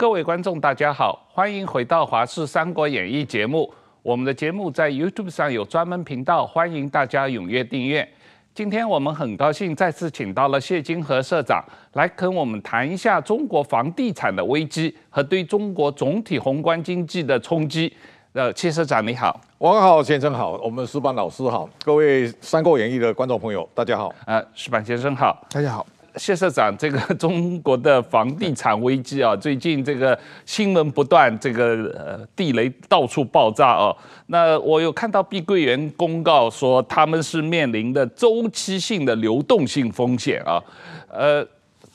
各位观众，大家好，欢迎回到《华视三国演义》节目。我们的节目在 YouTube 上有专门频道，欢迎大家踊跃订阅。今天我们很高兴再次请到了谢金河社长来跟我们谈一下中国房地产的危机和对中国总体宏观经济的冲击。呃，谢社长你好，王浩先生好，我们石板老师好，各位《三国演义》的观众朋友大家好。呃，石板先生好，大家好。谢社长，这个 中国的房地产危机啊，最近这个新闻不断，这个呃地雷到处爆炸哦。那我有看到碧桂园公告说，他们是面临的周期性的流动性风险啊。呃，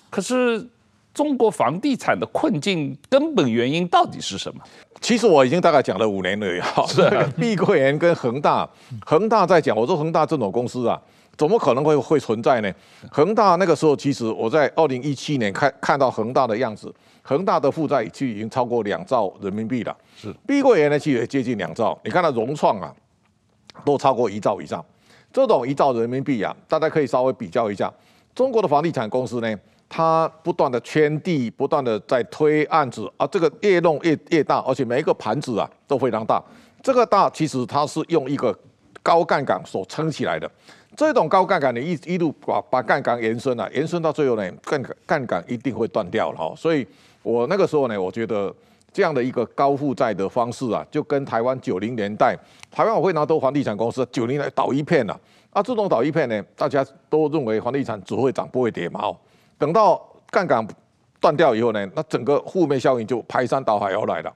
可是中国房地产的困境根本原因到底是什么？其实我已经大概讲了五年了哈。是 碧桂园跟恒大，恒大在讲，我说恒大这种公司啊。怎么可能会会存在呢？恒大那个时候，其实我在二零一七年看看到恒大的样子，恒大的负债就已经超过两兆人民币了。是，碧桂园呢，其实也接近两兆。你看它融创啊，都超过一兆以上。这种一兆人民币啊，大家可以稍微比较一下。中国的房地产公司呢，它不断的圈地，不断的在推案子啊，这个越弄越越大，而且每一个盘子啊都非常大。这个大其实它是用一个高杠杆所撑起来的。这种高杠杆你一一路把把杠杆延伸啊，延伸到最后呢，杠杆杠杆一定会断掉了哈。所以我那个时候呢，我觉得这样的一个高负债的方式啊，就跟台湾九零年代台湾我会拿多房地产公司九零年代倒一片了啊，啊，这种倒一片呢，大家都认为房地产只会涨不会跌嘛哦。等到杠杆断掉以后呢，那整个负面效应就排山倒海而来了。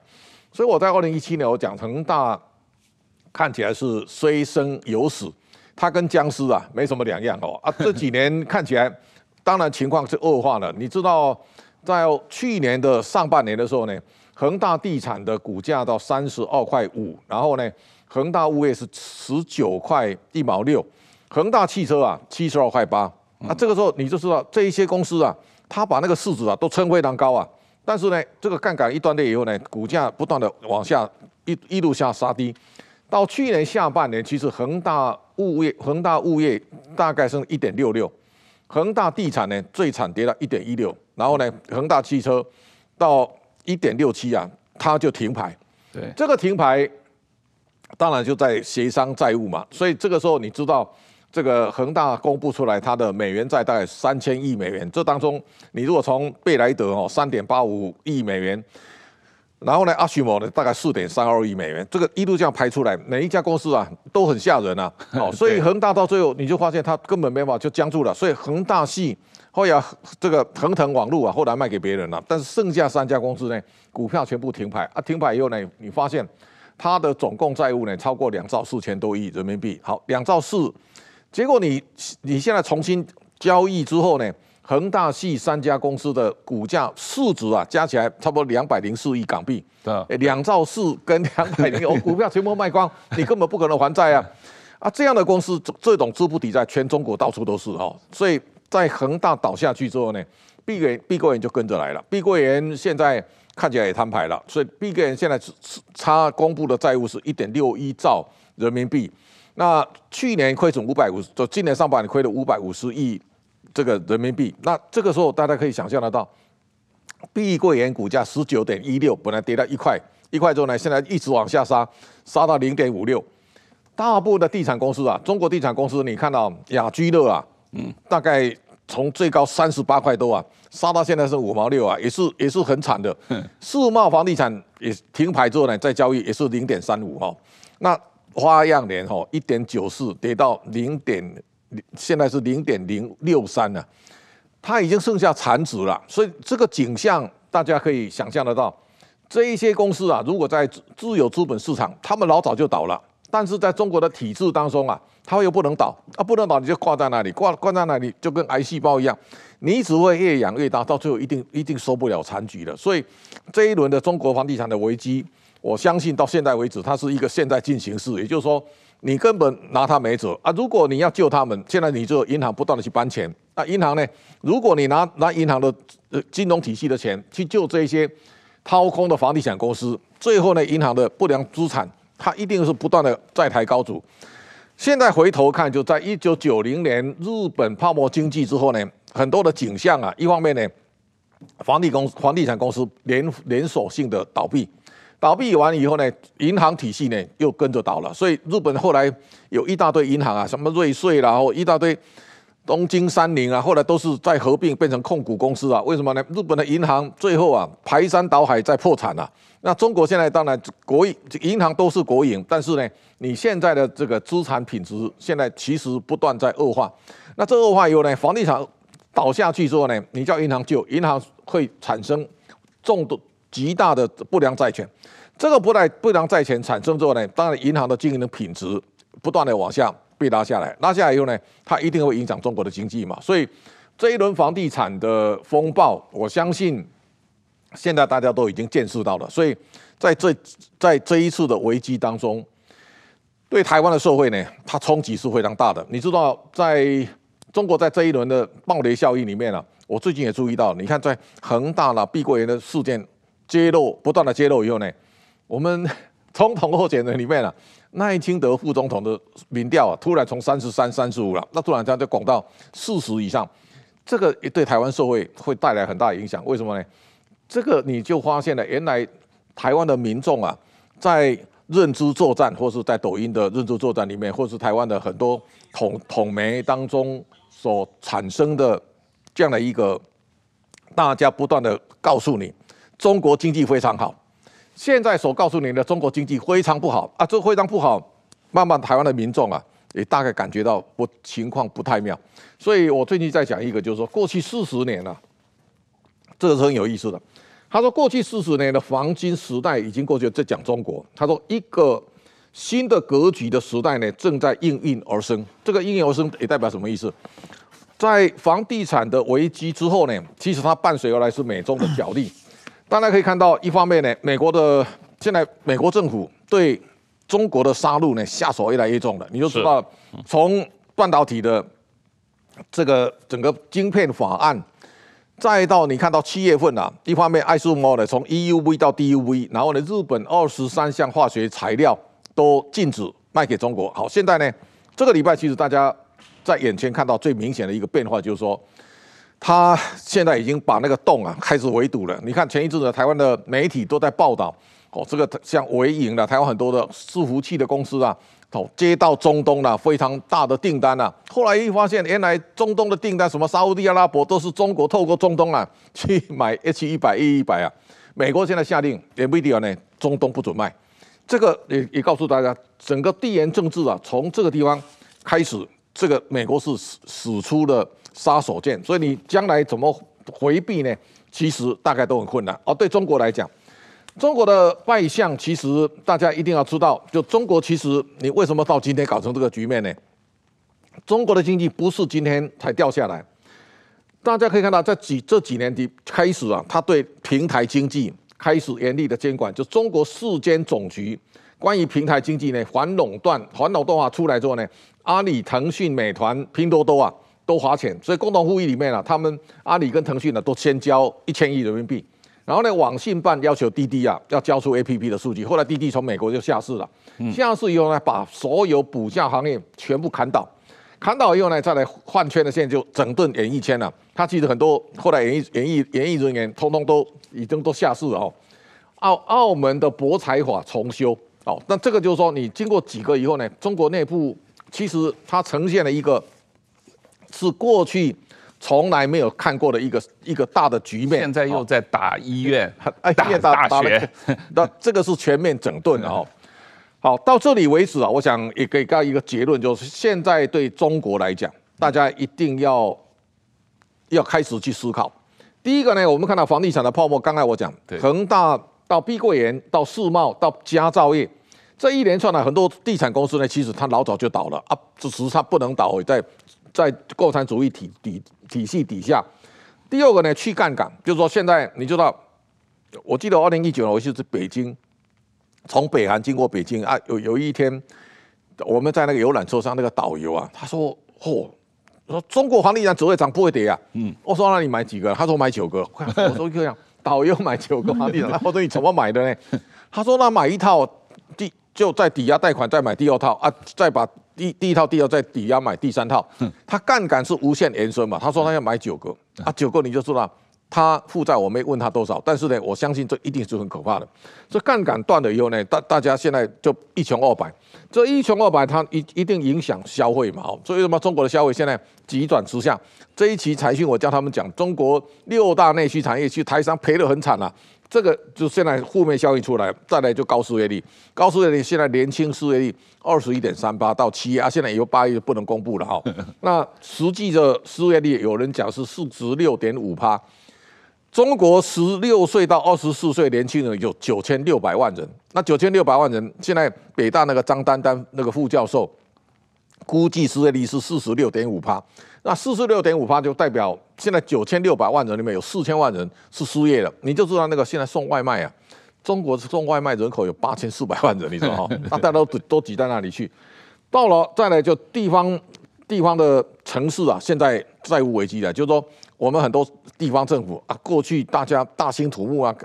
所以我在二零一七年我讲恒大看起来是虽生犹死。它跟僵尸啊没什么两样哦啊，这几年看起来，当然情况是恶化了。你知道，在去年的上半年的时候呢，恒大地产的股价到三十二块五，然后呢，恒大物业是十九块一毛六，恒大汽车啊七十二块八。那这个时候你就知道这一些公司啊，它把那个市值啊都撑非常高啊，但是呢，这个杠杆一断裂以后呢，股价不断的往下一一路下杀低。到去年下半年，其实恒大物业、恒大物业大概是一点六六，恒大地产呢最惨跌到一点一六，然后呢，恒大汽车到一点六七啊，它就停牌。对，这个停牌当然就在协商债务嘛，所以这个时候你知道，这个恒大公布出来它的美元债大概三千亿美元，这当中你如果从贝莱德哦三点八五亿美元。然后呢，阿许摩呢，大概四点三二亿美元，这个一路这样排出来，每一家公司啊都很吓人啊。哦，所以恒大到最后你就发现它根本没办法就僵住了。所以恒大系后来这个恒腾网络啊，后来卖给别人了。但是剩下三家公司呢，股票全部停牌啊。停牌以后呢，你发现它的总共债务呢超过两兆四千多亿人民币。好，两兆四，结果你你现在重新交易之后呢？恒大系三家公司的股价市值啊，加起来差不多两百零四亿港币。对，两兆四跟两百零，我 股票全部卖光，你根本不可能还债啊！啊，这样的公司，这种资不抵债，全中国到处都是哦。所以在恒大倒下去之后呢，碧桂碧桂园就跟着来了。碧桂园现在看起来也摊牌了，所以碧桂园现在差公布的债务是一点六一兆人民币。那去年亏损五百五十，就今年上半年亏了五百五十亿。这个人民币，那这个时候大家可以想象得到，碧桂园股价十九点一六，本来跌到一块，一块之后呢，现在一直往下杀，杀到零点五六。大部分的地产公司啊，中国地产公司，你看到雅居乐啊，嗯，大概从最高三十八块多啊，杀到现在是五毛六啊，也是也是很惨的。世茂房地产也停牌之后呢，再交易也是零点三五哈。那花样年哈一点九四跌到零点。现在是零点零六三了，它已经剩下残值了，所以这个景象大家可以想象得到。这一些公司啊，如果在自由资本市场，他们老早就倒了，但是在中国的体制当中啊，它又不能倒啊，不能倒你就挂在那里，挂挂在那里就跟癌细胞一样，你只会越养越大，到最后一定一定收不了残局的。所以这一轮的中国房地产的危机，我相信到现在为止，它是一个现在进行式，也就是说。你根本拿他没辙啊！如果你要救他们，现在你就银行不断的去搬钱。那银行呢？如果你拿拿银行的金融体系的钱去救这些掏空的房地产公司，最后呢，银行的不良资产它一定是不断的债台高筑。现在回头看，就在一九九零年日本泡沫经济之后呢，很多的景象啊，一方面呢，房地公房地产公司连连锁性的倒闭，倒闭完以后呢，银行体系呢又跟着倒了，所以日本后来有一大堆银行啊，什么瑞穗啦，或一大堆。东京三菱啊，后来都是在合并变成控股公司啊？为什么呢？日本的银行最后啊排山倒海在破产啊。那中国现在当然国营银行都是国营，但是呢，你现在的这个资产品质现在其实不断在恶化。那这恶化以后呢，房地产倒下去之后呢，你叫银行救，银行会产生重度极大的不良债权。这个不良不良债权产生之后呢，当然银行的经营的品质不断的往下。被拉下来，拉下来以后呢，它一定会影响中国的经济嘛。所以这一轮房地产的风暴，我相信现在大家都已经见识到了。所以在这在这一次的危机当中，对台湾的社会呢，它冲击是非常大的。你知道，在中国在这一轮的暴雷效应里面啊，我最近也注意到，你看在恒大啦、碧桂园的事件揭露不断的揭露以后呢，我们 总统候选人里面啊。赖清德副总统的民调啊，突然从三十三、三十五了，那突然间就滚到四十以上，这个也对台湾社会会带来很大影响。为什么呢？这个你就发现了，原来台湾的民众啊，在认知作战，或是在抖音的认知作战里面，或是台湾的很多统统媒当中所产生的这样的一个，大家不断的告诉你，中国经济非常好。现在所告诉你的中国经济非常不好啊，这非常不好，慢慢台湾的民众啊也大概感觉到不情况不太妙，所以我最近在讲一个，就是说过去四十年了，这个是很有意思的。他说过去四十年的黄金时代已经过去了，在讲中国。他说一个新的格局的时代呢正在应运而生，这个应运而生也代表什么意思？在房地产的危机之后呢，其实它伴随而来是美中的角力。大家可以看到，一方面呢，美国的现在美国政府对中国的杀戮呢下手越来越重了。你就知道，从半导体的这个整个晶片法案，再到你看到七月份啊，一方面爱斯摩呢从 EUV 到 DUV，然后呢，日本二十三项化学材料都禁止卖给中国。好，现在呢，这个礼拜其实大家在眼前看到最明显的一个变化就是说。他现在已经把那个洞啊开始围堵了。你看前一阵子台湾的媒体都在报道，哦，这个像微颖的台湾很多的伺服器的公司啊，哦，接到中东的非常大的订单啊。后来一发现，原来中东的订单什么沙乌地阿拉伯都是中国透过中东啊 去买 H 一百 E 一百啊。美国现在下令 NVIDIA 呢，中东不准卖。这个也也告诉大家，整个地缘政治啊，从这个地方开始，这个美国是使使出了。杀手锏，所以你将来怎么回避呢？其实大概都很困难。而对中国来讲，中国的败相其实大家一定要知道，就中国其实你为什么到今天搞成这个局面呢？中国的经济不是今天才掉下来，大家可以看到，在几这几年的开始啊，他对平台经济开始严厉的监管。就中国市监总局关于平台经济呢，反垄断、反垄断啊出来之后呢，阿里、腾讯、美团、拼多多啊。都花钱，所以共同富裕里面啊，他们阿里跟腾讯呢都先交一千亿人民币，然后呢，网信办要求滴滴啊要交出 APP 的数据，后来滴滴从美国就下市了，下市以后呢，把所有补价行业全部砍倒，砍倒以后呢，再来换圈的线就整顿演艺圈了，他其实很多后来演艺演艺演艺人员通通都已经都下市了哦，澳澳门的博彩法重修。哦，那这个就是说你经过几个以后呢，中国内部其实它呈现了一个。是过去从来没有看过的一个一个大的局面，现在又在打医院，哎，打大学，那这个是全面整顿哦。好，到这里为止啊，我想也给大家一个结论，就是现在对中国来讲，大家一定要要开始去思考。第一个呢，我们看到房地产的泡沫，刚才我讲，恒大到碧桂园到世贸到佳兆业，这一连串的很多地产公司呢，其实它老早就倒了啊，只是它不能倒在。在共产主义体体体系底下，第二个呢，去杠杆，就是说现在你知道，我记得二零一九年我就是北京，从北韩经过北京啊，有有一天我们在那个游览车上，那个导游啊，他说：“嚯、哦，说中国房地产只会涨不会跌啊。”嗯，我说：“那你买几个？”他说：“买九个。”我说：“这样，导游买九个房地产，那我说你怎么买的呢？”他说：“那买一套第就在抵押贷款再买第二套啊，再把。”第第一套、第二再抵押买第三套，他杠杆是无限延伸嘛？他说他要买九个啊，九个你就知道，他负债我没问他多少，但是呢，我相信这一定是很可怕的。这杠杆断了以后呢，大大家现在就一穷二白，这一穷二白，它一一定影响消费嘛。哦所以为什么中国的消费现在急转直下？这一期财讯我叫他们讲，中国六大内需产业去台商赔得很惨了，啊。这个就现在负面效应出来，再来就高失业率，高失业率现在年轻失业率二十一点三八到七月啊，现在以后八月就不能公布了哈。那实际的失业率有人讲是四十六点五趴。中国十六岁到二十四岁年轻人有九千六百万人，那九千六百万人，现在北大那个张丹丹那个副教授估计失业率是四十六点五趴，那四十六点五趴就代表现在九千六百万人里面有四千万人是失业的，你就知道那个现在送外卖啊，中国送外卖人口有八千四百万人，你知道哈，大家都都挤在那里去，到了再来就地方地方的城市啊，现在债务危机了，就是说。我们很多地方政府啊，过去大家大兴土木啊，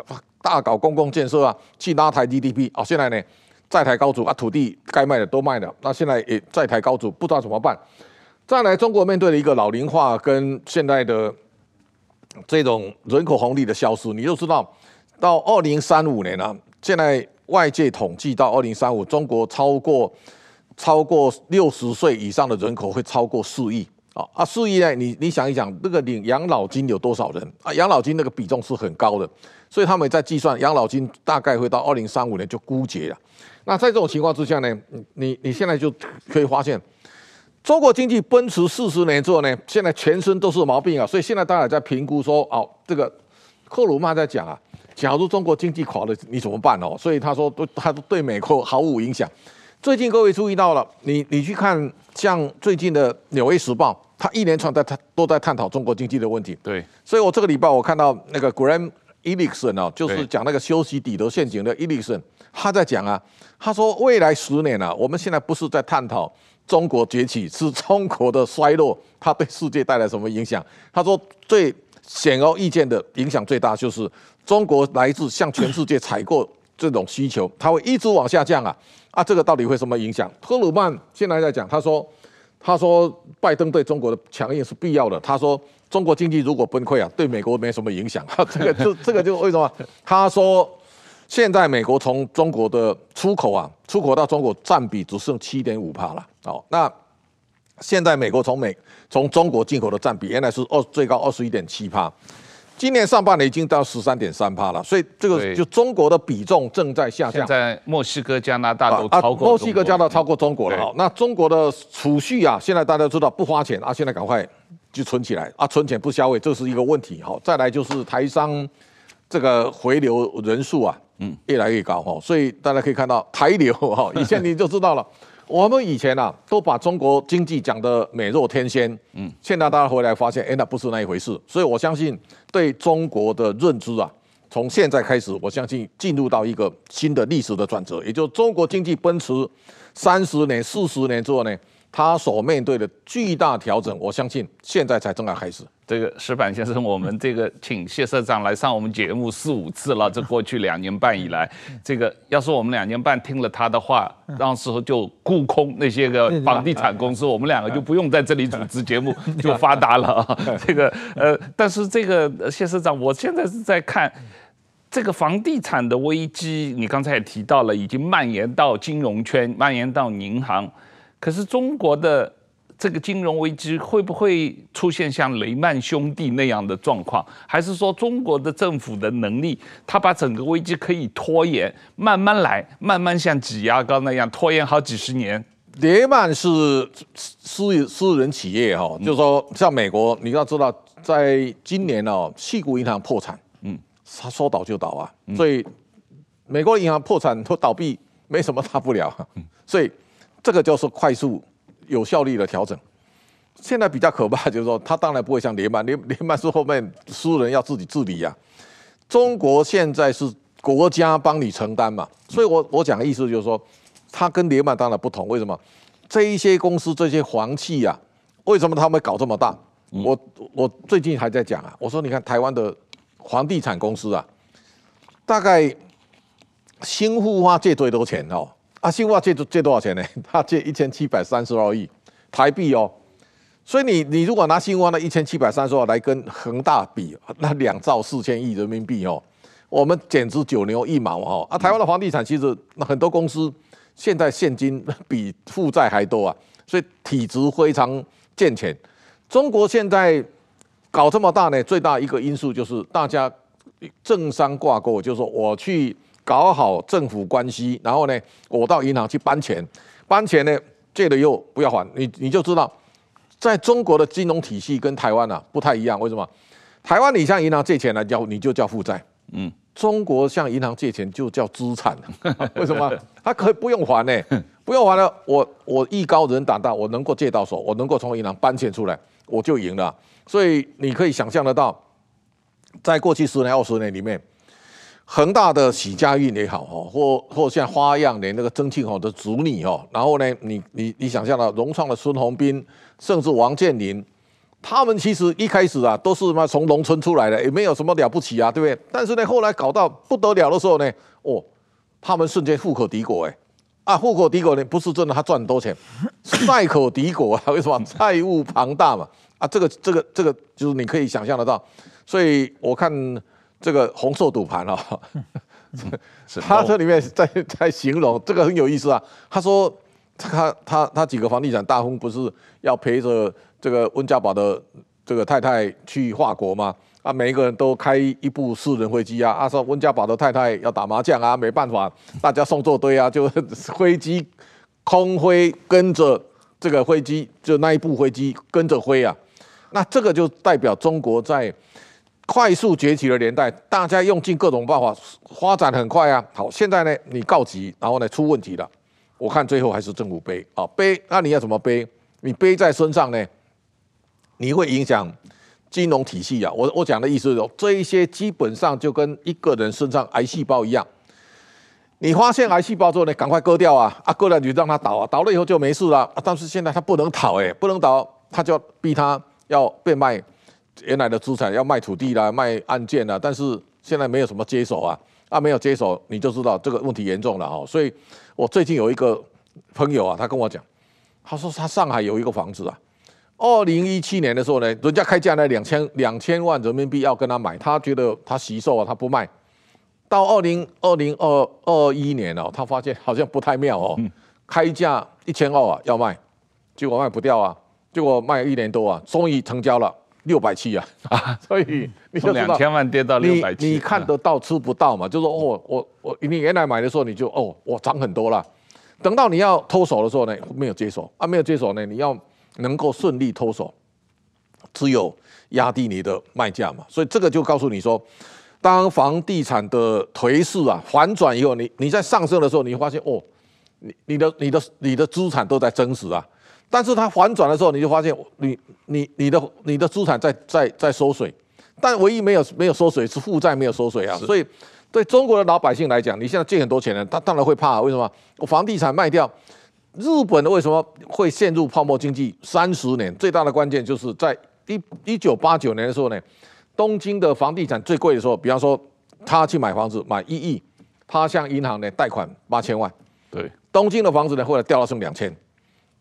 大搞公共建设啊，去拉抬 GDP 啊，现在呢，债台高筑啊，土地该卖的都卖了，那现在也债台高筑，不知道怎么办。再来，中国面对了一个老龄化跟现在的这种人口红利的消失，你就知道，到二零三五年啊，现在外界统计到二零三五，中国超过超过六十岁以上的人口会超过四亿。啊啊，四亿呢？你你想一想，那个领养老金有多少人啊？养老金那个比重是很高的，所以他们在计算养老金大概会到二零三五年就枯竭了。那在这种情况之下呢，你你现在就可以发现，中国经济奔驰四十年之后呢，现在全身都是毛病啊。所以现在大家在评估说，哦，这个克鲁曼在讲啊，假如中国经济垮了，你怎么办哦？所以他说都他都对美国毫无影响。最近各位注意到了，你你去看像最近的《纽约时报》。他一连串在他都在探讨中国经济的问题。对，所以我这个礼拜我看到那个 Graham Ellickson 啊，就是讲那个修昔底德陷阱的 Ellickson，他在讲啊，他说未来十年啊，我们现在不是在探讨中国崛起，是中国的衰落，它对世界带来什么影响？他说最显而易见的影响最大就是中国来自向全世界采购这种需求，它会一直往下降啊啊，这个到底会什么影响？特鲁曼现在在讲，他说。他说，拜登对中国的强硬是必要的。他说，中国经济如果崩溃啊，对美国没什么影响。这个就这个就为什么？他说，现在美国从中国的出口啊，出口到中国占比只剩七点五帕了。哦，那现在美国从美从中国进口的占比原来是二最高二十一点七趴。今年上半年已经到十三点三趴了，所以这个就中国的比重正在下降。在墨西哥、加拿大都超过、啊啊、墨西哥、加拿大超过中国了。好，那中国的储蓄啊，现在大家知道不花钱啊，现在赶快就存起来啊，存钱不消费，这是一个问题。好，再来就是台商这个回流人数啊，嗯，越来越高哈，所以大家可以看到台流哈，以前你就知道了。我们以前啊，都把中国经济讲得美若天仙，嗯，现在大家回来发现，哎，那不是那一回事。所以我相信，对中国的认知啊，从现在开始，我相信进入到一个新的历史的转折，也就是中国经济奔驰三十年、四十年之后呢。他所面对的巨大调整，我相信现在才正在开始。这个石板先生，我们这个请谢社长来上我们节目四五次了，这过去两年半以来，这个要是我们两年半听了他的话，当时候就沽空那些个房地产公司，我们两个就不用在这里主持节目，就发达了啊。这个呃，但是这个谢社长，我现在是在看这个房地产的危机，你刚才也提到了，已经蔓延到金融圈，蔓延到银行。可是中国的这个金融危机会不会出现像雷曼兄弟那样的状况？还是说中国的政府的能力，他把整个危机可以拖延，慢慢来，慢慢像挤牙膏那样拖延好几十年？雷曼是私私人企业哈，就是说像美国，你要知道，在今年哦，矽谷银行破产，嗯，他说倒就倒啊，所以美国银行破产都倒闭，没什么大不了，所以。这个就是快速、有效率的调整。现在比较可怕，就是说，他当然不会像联曼，联联曼是后面私人要自己治理呀、啊。中国现在是国家帮你承担嘛，所以我我讲的意思就是说，他跟联曼当然不同。为什么？这一些公司、这些房企呀，为什么他们搞这么大？我我最近还在讲啊，我说你看台湾的房地产公司啊，大概新户花借最多钱哦。啊，新华借借多少钱呢？他借一千七百三十二亿台币哦。所以你你如果拿新湾的一千七百三十万来跟恒大比，那两兆四千亿人民币哦，我们简直九牛一毛哦。啊，台湾的房地产其实很多公司现在现金比负债还多啊，所以体质非常健全。中国现在搞这么大呢，最大一个因素就是大家政商挂钩，就是说我去搞好政府关系，然后呢，我到银行去搬钱，搬钱呢借了又不要还，你你就知道。在中国的金融体系跟台湾啊不太一样，为什么？台湾你向银行借钱来交，你就叫负债。嗯，中国向银行借钱就叫资产。为什么？他可以不用还呢、欸？不用还了，我我艺高人胆大，我能够借到手，我能够从银行搬钱出来，我就赢了。所以你可以想象得到，在过去十年、二十年里面，恒大的许家印也好，或或像花样年那个曾庆红的子女哦，然后呢，你你你想象到融创的孙宏斌。甚至王健林，他们其实一开始啊，都是嘛从农村出来的，也没有什么了不起啊，对不对？但是呢，后来搞到不得了的时候呢，哦，他们瞬间富可敌国哎，啊，富可敌国呢，不是真的他赚很多钱，债可敌国啊，为什么？债务庞大嘛，啊，这个这个这个就是你可以想象得到，所以我看这个红色赌盘啊，他这里面在在形容这个很有意思啊，他说。他他他几个房地产大亨不是要陪着这个温家宝的这个太太去法国吗？啊，每一个人都开一部私人飞机啊。啊，说温家宝的太太要打麻将啊，没办法，大家送作堆啊，就飞机空飞跟着这个飞机，就那一部飞机跟着飞啊。那这个就代表中国在快速崛起的年代，大家用尽各种办法，发展很快啊。好，现在呢，你告急，然后呢，出问题了。我看最后还是政府背啊，背，那你要怎么背？你背在身上呢？你会影响金融体系啊。我我讲的意思是说，这一些基本上就跟一个人身上癌细胞一样，你发现癌细胞之后呢，赶快割掉啊，啊割了你就让它倒啊，倒了以后就没事了。但是现在它不能倒哎，不能倒，他就要逼他要变卖原来的资产，要卖土地啦，卖案件啦，但是现在没有什么接手啊。啊没有接手，你就知道这个问题严重了哈。所以，我最近有一个朋友啊，他跟我讲，他说他上海有一个房子啊，二零一七年的时候呢，人家开价呢两千两千万人民币要跟他买，他觉得他惜售啊，他不卖。到二零二零二二一年哦，他发现好像不太妙哦，开价一千二啊要卖，结果卖不掉啊，结果卖了一年多啊，终于成交了。六百七啊，啊，所以你就两千万跌到六百七，你看得到吃不到嘛？就是说哦，我我你原来买的时候你就哦，我涨很多了，等到你要脱手的时候呢，没有接手啊，没有接手呢，你要能够顺利脱手，只有压低你的卖价嘛。所以这个就告诉你说，当房地产的颓势啊反转以后，你你在上升的时候，你会发现哦，你你的你的你的资产都在增值啊。但是它反转的时候，你就发现你你你的你的资产在在在缩水，但唯一没有没有缩水是负债没有缩水啊。所以对中国的老百姓来讲，你现在借很多钱呢，他当然会怕。为什么？我房地产卖掉，日本的为什么会陷入泡沫经济三十年？最大的关键就是在一一九八九年的时候呢，东京的房地产最贵的时候，比方说他去买房子买一亿，他向银行呢贷款八千万，对，东京的房子呢后来掉到剩两千。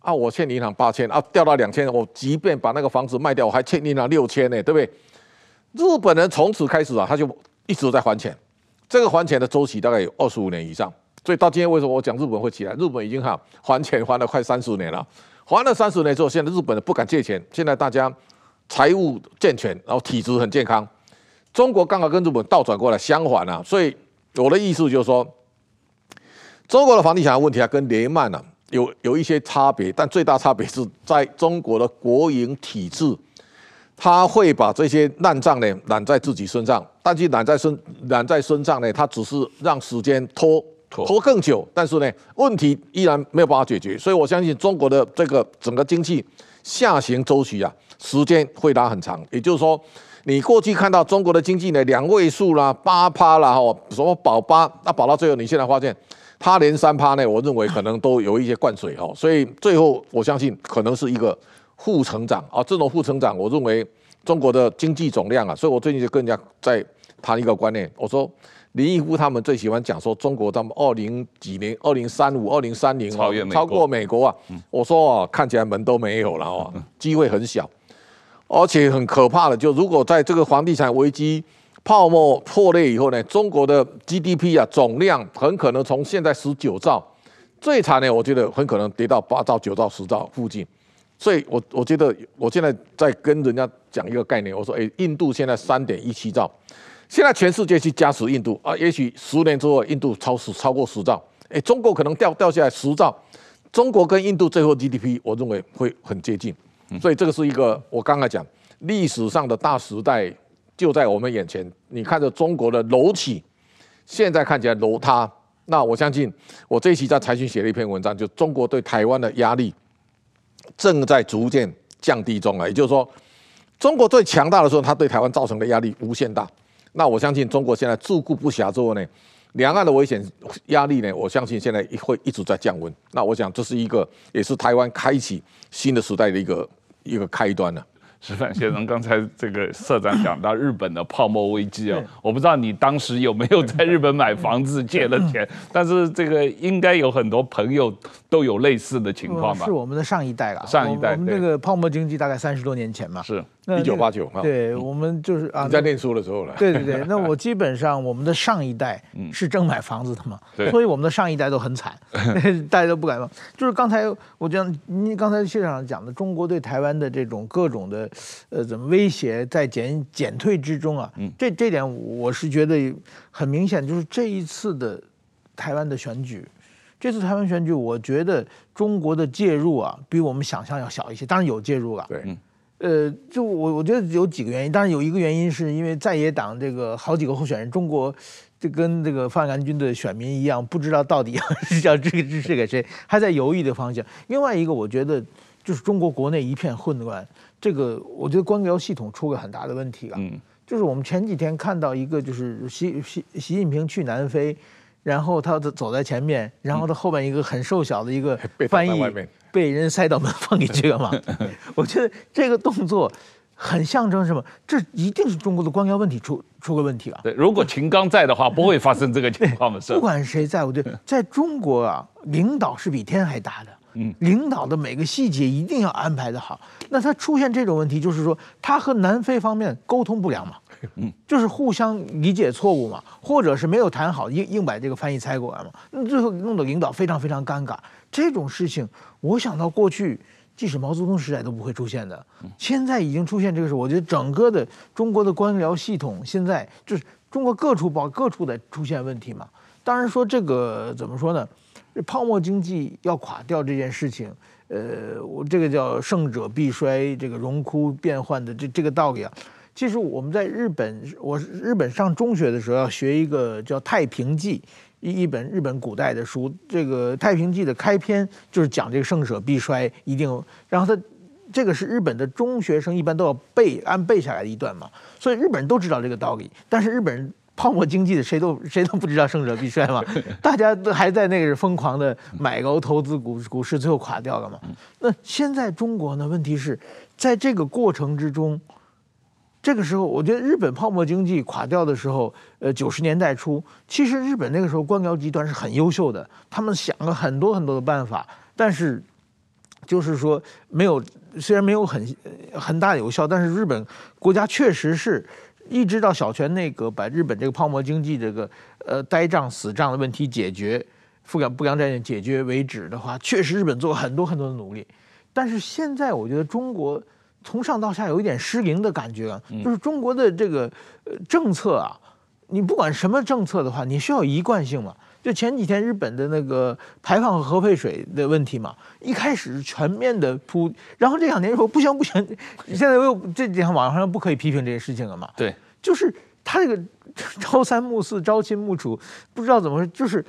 啊，我欠银行八千啊，掉到两千，我即便把那个房子卖掉，我还欠银行六千呢，对不对？日本人从此开始啊，他就一直在还钱，这个还钱的周期大概有二十五年以上。所以到今天为什么我讲日本会起来？日本已经哈还钱还了快三十年了，还了三十年之后，现在日本人不敢借钱，现在大家财务健全，然后体质很健康。中国刚好跟日本倒转过来相反啊，所以我的意思就是说，中国的房地产问题啊，跟雷曼啊。有有一些差别，但最大差别是在中国的国营体制，他会把这些烂账呢揽在自己身上，但是揽在身揽在身上呢，他只是让时间拖拖更久，但是呢，问题依然没有办法解决。所以我相信中国的这个整个经济下行周期啊，时间会拉很长。也就是说，你过去看到中国的经济呢，两位数啦，八趴啦，哈，什么保八，那保到最后，你现在发现。它连三趴呢，我认为可能都有一些灌水哈，所以最后我相信可能是一个负成长啊。这种负成长，我认为中国的经济总量啊，所以我最近就跟人家在谈一个观念，我说林毅夫他们最喜欢讲说，中国他们二零几年、二零三五、二零三零超越美国超过美国啊。我说啊，看起来门都没有了啊，机会很小，而且很可怕的，就如果在这个房地产危机泡沫破裂以后呢，中国的 GDP 啊总量很可能从现在十九兆，最惨呢，我觉得很可能跌到八兆、九兆、十兆附近。所以我我觉得我现在在跟人家讲一个概念，我说，哎，印度现在三点一七兆。现在全世界去加持印度啊，也许十年之后印度超十超过十兆，哎，中国可能掉掉下来十兆，中国跟印度最后 GDP 我认为会很接近，所以这个是一个我刚才讲历史上的大时代就在我们眼前，你看着中国的楼起，现在看起来楼塌，那我相信我这一期在财讯写了一篇文章，就中国对台湾的压力正在逐渐降低中啊，也就是说，中国最强大的时候，它对台湾造成的压力无限大。那我相信中国现在自顾不暇之后呢，两岸的危险压力呢，我相信现在会一直在降温。那我想这是一个，也是台湾开启新的时代的一个一个开端了。矢板先生，刚才这个社长讲到日本的泡沫危机哦，我不知道你当时有没有在日本买房子借了钱，但是这个应该有很多朋友都有类似的情况吧？是我们的上一代了，上一代，我们这个泡沫经济大概三十多年前嘛，是一九八九嘛，对，我们就是啊，你在念书的时候了，对对对，那我基本上我们的上一代 是正买房子的嘛，所以我们的上一代都很惨，大家都不敢买。就是刚才我讲，你刚才现场讲的，中国对台湾的这种各种的呃怎么？威胁在减减退之中啊，这这点我是觉得很明显，就是这一次的台湾的选举，这次台湾选举，我觉得中国的介入啊，比我们想象要小一些。当然有介入了，对，呃，就我我觉得有几个原因，当然有一个原因是因为在野党这个好几个候选人，中国就跟这个范兰军的选民一样，不知道到底 要要这个支持给谁，还在犹豫的方向。另外一个，我觉得就是中国国内一片混乱。这个我觉得官僚系统出个很大的问题啊，嗯，就是我们前几天看到一个，就是习习习近平去南非，然后他走在前面，然后他后面一个很瘦小的一个 翻译被人塞到门缝里去了嘛。我觉得这个动作很象征什么？这一定是中国的官僚问题出出个问题了。对，如果秦刚在的话，不会发生这个情况的事。不管谁在，我觉得在中国啊，领导是比天还大的。嗯，领导的每个细节一定要安排的好。那他出现这种问题，就是说他和南非方面沟通不良嘛，嗯，就是互相理解错误嘛，或者是没有谈好，硬硬把这个翻译猜过来嘛，那最后弄得领导非常非常尴尬。这种事情，我想到过去，即使毛泽东时代都不会出现的，现在已经出现这个事。我觉得整个的中国的官僚系统现在就是中国各处保各处的出现问题嘛。当然说这个怎么说呢？这泡沫经济要垮掉这件事情，呃，我这个叫盛者必衰，这个荣枯变幻的这这个道理啊，其实我们在日本，我日本上中学的时候要学一个叫《太平记》，一一本日本古代的书。这个《太平记》的开篇就是讲这个盛者必衰，一定。然后它这个是日本的中学生一般都要背，按背下来的一段嘛，所以日本人都知道这个道理，但是日本人。泡沫经济的谁都 谁都不知道盛者必衰嘛，大家都还在那个疯狂的买楼投资股股市，最后垮掉了嘛。那现在中国呢？问题是在这个过程之中，这个时候我觉得日本泡沫经济垮掉的时候，呃，九十年代初，其实日本那个时候官僚集团是很优秀的，他们想了很多很多的办法，但是就是说没有，虽然没有很很大有效，但是日本国家确实是。一直到小泉内阁把日本这个泡沫经济这个呃呆账死账的问题解决，不良不良债权解决为止的话，确实日本做了很多很多的努力。但是现在我觉得中国从上到下有一点失灵的感觉啊，就是中国的这个呃政策啊，你不管什么政策的话，你需要一贯性嘛。就前几天日本的那个排放核废水的问题嘛，一开始是全面的铺，然后这两年说不行不行，现在又这几天网上不可以批评这些事情了嘛？对，就是他这个朝三暮四、朝秦暮楚，不知道怎么说，就是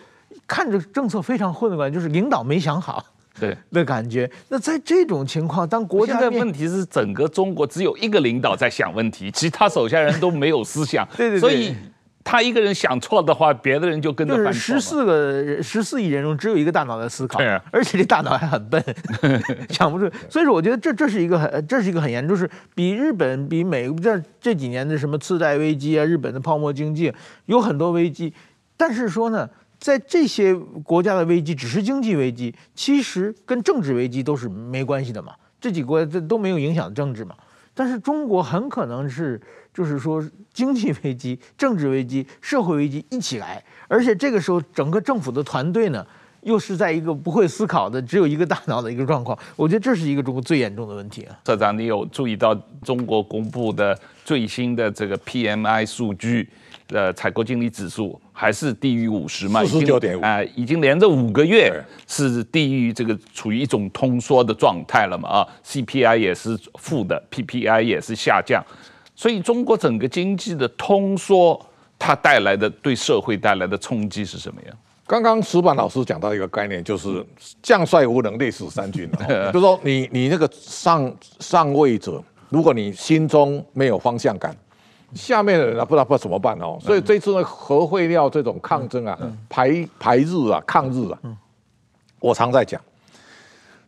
看着政策非常混乱，就是领导没想好，对的感觉。那在这种情况，当国家现在问题是整个中国只有一个领导在想问题，其他手下人都没有思想，对对对，所以。他一个人想错的话，别的人就跟着犯错。十四个十四亿人中，只有一个大脑在思考，对啊，而且这大脑还很笨，想不出。所以说，我觉得这这是一个很这是一个很严重，就是比日本、比美国这这几年的什么次贷危机啊，日本的泡沫经济有很多危机，但是说呢，在这些国家的危机只是经济危机，其实跟政治危机都是没关系的嘛。这几个国家这都没有影响政治嘛。但是中国很可能是，就是说经济危机、政治危机、社会危机一起来，而且这个时候整个政府的团队呢，又是在一个不会思考的、只有一个大脑的一个状况。我觉得这是一个中国最严重的问题啊。社长，你有注意到中国公布的最新的这个 PMI 数据？呃，采购经理指数还是低于五十嘛？四十九点五啊，已经连着五个月是低于这个处于一种通缩的状态了嘛？啊，CPI 也是负的，PPI 也是下降，所以中国整个经济的通缩，它带来的对社会带来的冲击是什么样？刚刚石板老师讲到一个概念，就是将帅无能，累死三军。就是说你你那个上上位者，如果你心中没有方向感。下面的人啊，不知道不知道怎么办哦，所以这次呢，核废料这种抗争啊，排排日啊，抗日啊，我常在讲，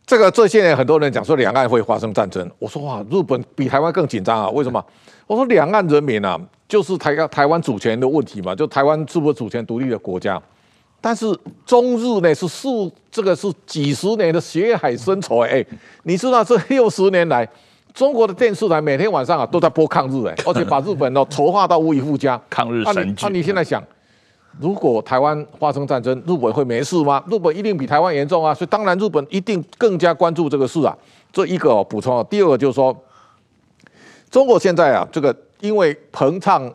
这个这些年很多人讲说两岸会发生战争，我说哇，日本比台湾更紧张啊，为什么？我说两岸人民啊，就是台台湾主权的问题嘛，就台湾是不是主权独立的国家？但是中日呢是数这个是几十年的血海深仇哎，你知道这六十年来。中国的电视台每天晚上啊都在播抗日哎，而且把日本哦丑化到无以复加。抗日神剧。那你现在想，如果台湾发生战争，日本会没事吗？日本一定比台湾严重啊！所以当然日本一定更加关注这个事啊。这一个补充啊，第二个就是说，中国现在啊这个因为膨胀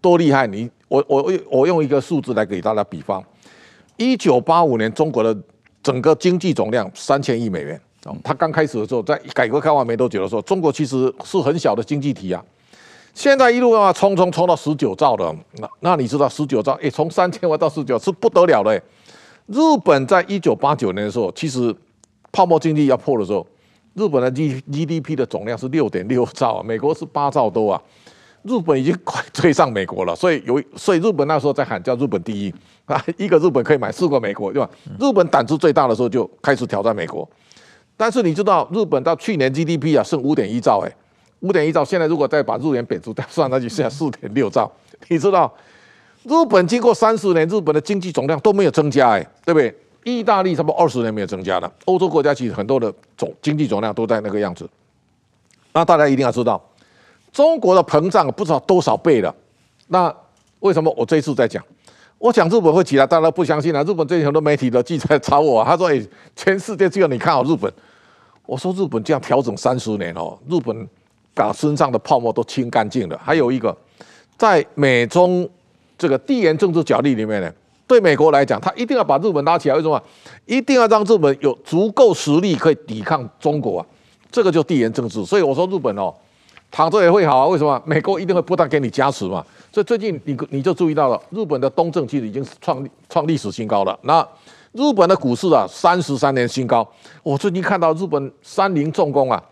多厉害，你我我我用一个数字来给大家比方，一九八五年中国的整个经济总量三千亿美元。他刚开始的时候，在改革开放没多久的时候，中国其实是很小的经济体啊。现在一路啊冲冲冲到十九兆的，那那你知道十九兆？哎，从三千万到十九是不得了的。日本在一九八九年的时候，其实泡沫经济要破的时候，日本的 G GDP 的总量是六点六兆，美国是八兆多啊。日本已经快追上美国了，所以有所以日本那时候在喊叫日本第一啊，一个日本可以买四个美国，对吧？日本胆子最大的时候就开始挑战美国。但是你知道，日本到去年 GDP 啊剩五点一兆，哎，五点一兆，现在如果再把日元贬值再算，那就剩下四点六兆。你知道，日本经过三十年，日本的经济总量都没有增加，哎，对不对？意大利差不多二十年没有增加了，欧洲国家其实很多的总经济总量都在那个样子。那大家一定要知道，中国的膨胀不知道多少倍了。那为什么我这一次在讲？我讲日本会起来，大家不相信啊！日本最近很多媒体的记者找我，他说：“哎，全世界只有你看好日本。”我说日本这样调整三十年哦，日本把身上的泡沫都清干净了。还有一个，在美中这个地缘政治角力里面呢，对美国来讲，他一定要把日本拉起来。为什么？一定要让日本有足够实力可以抵抗中国啊！这个就地缘政治。所以我说日本哦，躺着也会好啊。为什么？美国一定会不断给你加持嘛。所以最近你你就注意到了，日本的东证其实已经创创历史新高了。那日本的股市啊，三十三年新高。我最近看到日本三菱重工啊，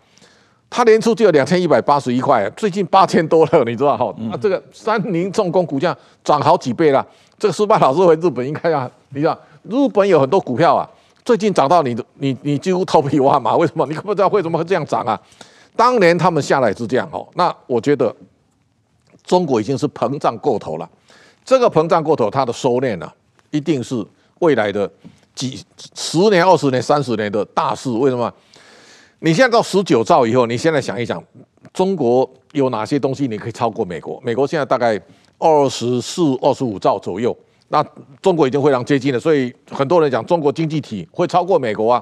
它年初就有两千一百八十一块，最近八千多了，你知道哈？那这个三菱重工股价涨好几倍了。这个矢板老师回日本应该要，你知道日本有很多股票啊，最近涨到你你你几乎头皮发麻。为什么？你可不知道为什么会这样涨啊？当年他们下来是这样哦。那我觉得中国已经是膨胀过头了，这个膨胀过头，它的收敛呢，一定是。未来的几十年、二十年、三十年的大事，为什么？你现在到十九兆以后，你现在想一想，中国有哪些东西你可以超过美国？美国现在大概二十四、二十五兆左右，那中国已经非常接近了。所以很多人讲中国经济体会超过美国啊，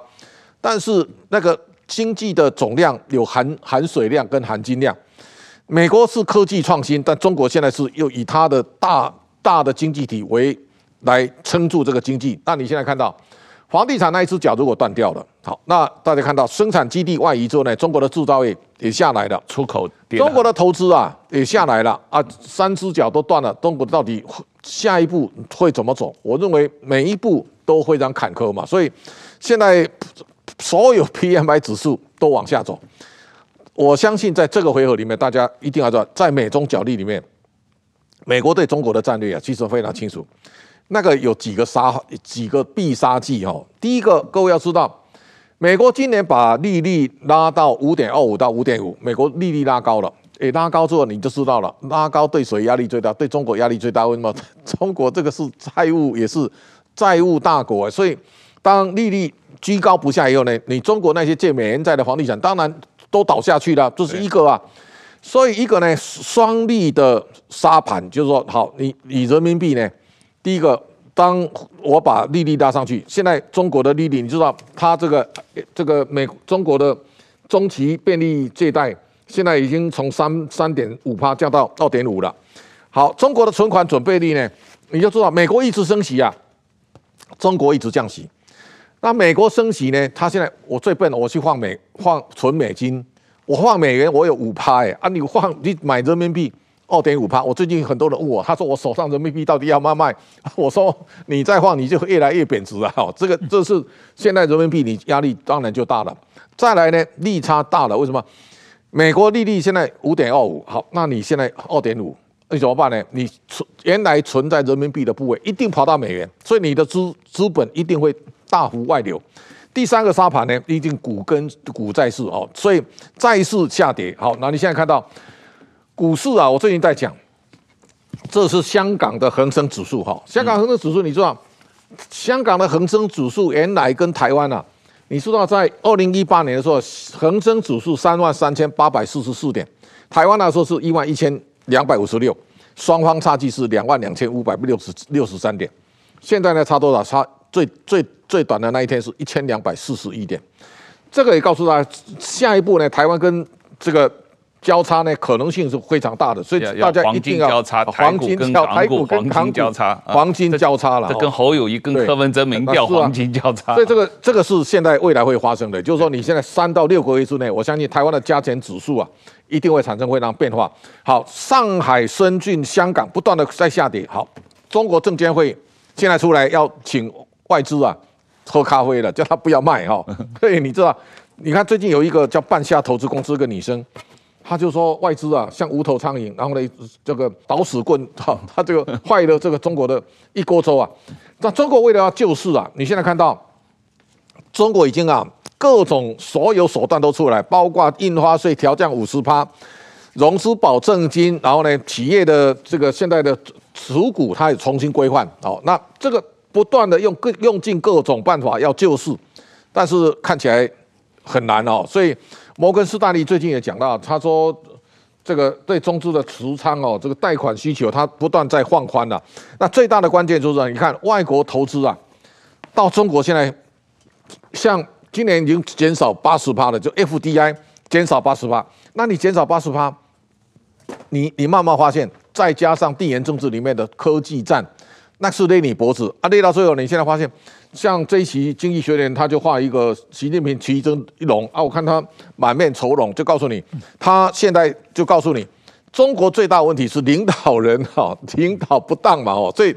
但是那个经济的总量有含含水量跟含金量，美国是科技创新，但中国现在是又以它的大大的经济体为。来撑住这个经济。那你现在看到房地产那一只脚如果断掉了，好，那大家看到生产基地外移之后呢，中国的制造业也下来了，出口，中国的投资啊也下来了啊，三只脚都断了，中国到底下一步会怎么走？我认为每一步都非常坎坷嘛，所以现在所有 PMI 指数都往下走。我相信在这个回合里面，大家一定要知道，在美中角力里面。美国对中国的战略啊，其实非常清楚。那个有几个杀几个必杀技哈。第一个，各位要知道，美国今年把利率拉到五点二五到五点五，美国利率拉高了，诶，拉高之后你就知道了，拉高对谁压力最大？对中国压力最大。为什么？中国这个是债务也是债务大国，所以当利率居高不下以后呢，你中国那些借美元债的房地产当然都倒下去了，这是一个啊。所以一个呢，双利的沙盘就是说，好，你以人民币呢。第一个，当我把利率拉上去，现在中国的利率，你知道，它这个这个美中国的中期便利借贷现在已经从三三点五趴降到二点五了。好，中国的存款准备率呢，你就知道，美国一直升息啊，中国一直降息。那美国升息呢，它现在我最笨，我去换美换存美金，我换美元，我有五趴哎，啊，你换你买人民币。二点五趴，我最近很多人问我，他说我手上人民币到底要不要卖？我说你再换，你就越来越贬值了。哈，这个这是现在人民币，你压力当然就大了。再来呢，利差大了，为什么？美国利率现在五点二五，好，那你现在二点五，你怎么办呢？你存原来存在人民币的部位一定跑到美元，所以你的资资本一定会大幅外流。第三个沙盘呢，一定股跟股债市哦，所以债市下跌。好，那你现在看到。股市啊，我最近在讲，这是香港的恒生指数哈。香港恒生指数，你知道，香港的恒生指数原来跟台湾啊，你知道在二零一八年的时候，恒生指数三万三千八百四十四点，台湾那时候是一万一千两百五十六，双方差距是两万两千五百六十六十三点。现在呢，差多少？差最最最短的那一天是一千两百四十一点。这个也告诉大家，下一步呢，台湾跟这个。交叉呢，可能性是非常大的，所以大家一定要交叉，黄金交台股跟黄金交叉，黄金交叉了。这跟侯友谊跟柯文哲民调黄金交叉，所以这个这个是现在未来会发生的。就是说，你现在三到六个月之内，我相信台湾的加权指数啊，一定会产生非常变化。好，上海、深圳、香港不断的在下跌。好，中国证监会现在出来要请外资啊喝咖啡了，叫他不要卖哈。所以你知道，你看最近有一个叫半夏投资公司一个女生。他就说外资啊，像无头苍蝇，然后呢，这个捣屎棍，哈，他这个坏了这个中国的一锅粥啊。那中国为了要救市啊，你现在看到中国已经啊，各种所有手段都出来，包括印花税调降五十趴，融资保证金，然后呢，企业的这个现在的持股，它也重新规范。哦，那这个不断的用各用尽各种办法要救市，但是看起来很难哦，所以。摩根士丹利最近也讲到，他说这个对中资的持仓哦，这个贷款需求它不断在放宽了。那最大的关键就是，你看外国投资啊，到中国现在像今年已经减少八十趴了，就 FDI 减少八十趴。那你减少八十趴，你你慢慢发现，再加上地缘政治里面的科技战，那是勒你脖子啊，勒到最后，你现在发现。像这一期经济学人，他就画一个习近平骑着一龙啊，我看他满面愁容，就告诉你，他现在就告诉你，中国最大问题是领导人哈，领导不当嘛哦，所以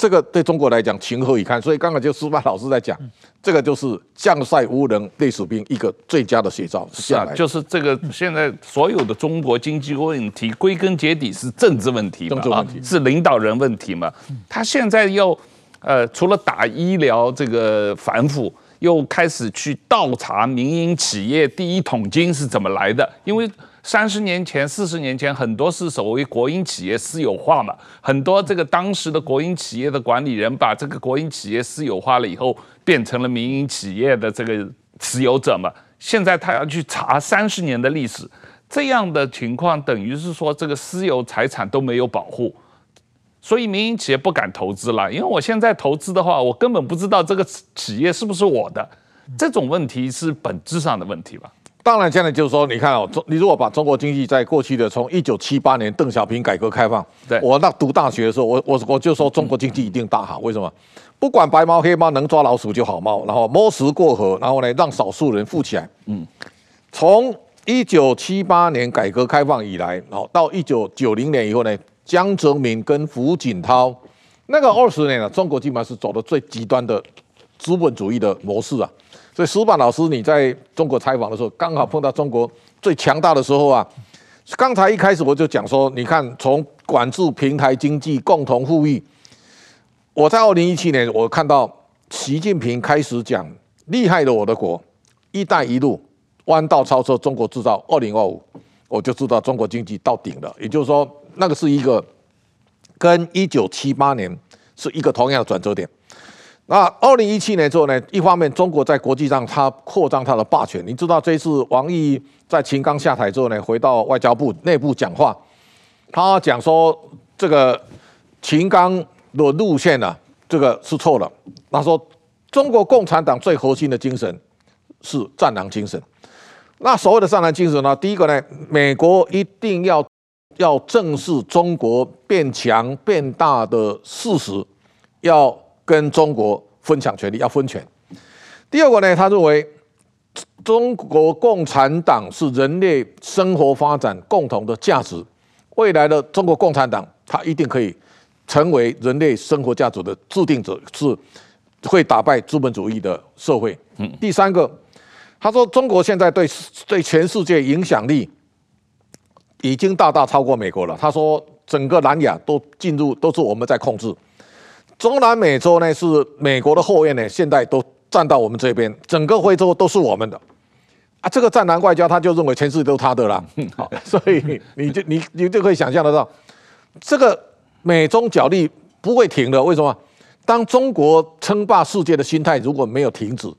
这个对中国来讲情何以堪？所以刚才就矢板老师在讲，这个就是将帅无能，累死兵一个最佳的写照。是啊，就是这个现在所有的中国经济问题，归根结底是政治问题嘛，政治问题是领导人问题嘛，他现在要。呃，除了打医疗这个反腐，又开始去倒查民营企业第一桶金是怎么来的？因为三十年前、四十年前，很多是所谓国营企业私有化嘛，很多这个当时的国营企业的管理人把这个国营企业私有化了以后，变成了民营企业的这个持有者嘛。现在他要去查三十年的历史，这样的情况等于是说这个私有财产都没有保护。所以民营企业不敢投资了，因为我现在投资的话，我根本不知道这个企业是不是我的，这种问题是本质上的问题吧？当然，现在就是说，你看哦，中你如果把中国经济在过去的从一九七八年邓小平改革开放，对我那读大学的时候，我我我就说中国经济一定大好，为什么？不管白猫黑猫，能抓老鼠就好猫，然后摸石过河，然后呢让少数人富起来。嗯，从一九七八年改革开放以来，好到一九九零年以后呢？江泽民跟胡锦涛那个二十年啊，中国基本上是走的最极端的资本主义的模式啊。所以矢板老师你在中国采访的时候，刚好碰到中国最强大的时候啊。刚才一开始我就讲说，你看从管制平台经济、共同富裕，我在二零一七年我看到习近平开始讲厉害的我的国，一带一路弯道超车中国制造二零二五，我就知道中国经济到顶了。也就是说，那个是一个跟一九七八年是一个同样的转折点。那二零一七年之后呢？一方面，中国在国际上它扩张它的霸权。你知道，这次王毅在秦刚下台之后呢，回到外交部内部讲话，他讲说这个秦刚的路线呢、啊，这个是错了。他说，中国共产党最核心的精神是战狼精神。那所谓的战狼精神呢？第一个呢，美国一定要要正视中国变强变大的事实，要。跟中国分享权力，要分权。第二个呢，他认为中国共产党是人类生活发展共同的价值，未来的中国共产党，他一定可以成为人类生活价值的制定者，是会打败资本主义的社会。嗯。第三个，他说中国现在对对全世界影响力已经大大超过美国了。他说整个南亚都进入都是我们在控制。中南美洲呢是美国的后院呢，现在都站到我们这边，整个非洲都是我们的啊！这个战狼外交，他就认为全世界都是他的了。好，所以你就你你就可以想象得到，这个美中角力不会停的。为什么？当中国称霸世界的心态如果没有停止，